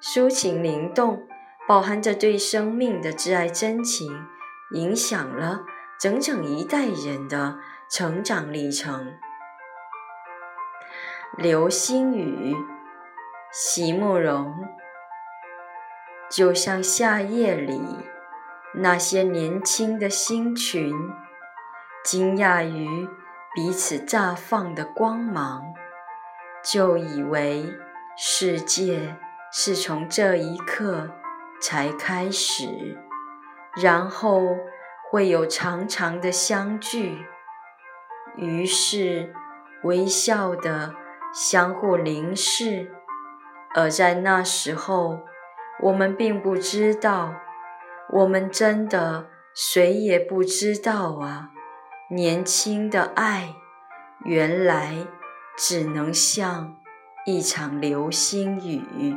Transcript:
抒情灵动，饱含着对生命的挚爱真情，影响了整整一代人的成长历程。流星雨，席慕容。就像夏夜里那些年轻的星群，惊讶于彼此绽放的光芒，就以为世界。是从这一刻才开始，然后会有长长的相聚，于是微笑的相互凝视。而在那时候，我们并不知道，我们真的谁也不知道啊！年轻的爱，原来只能像一场流星雨。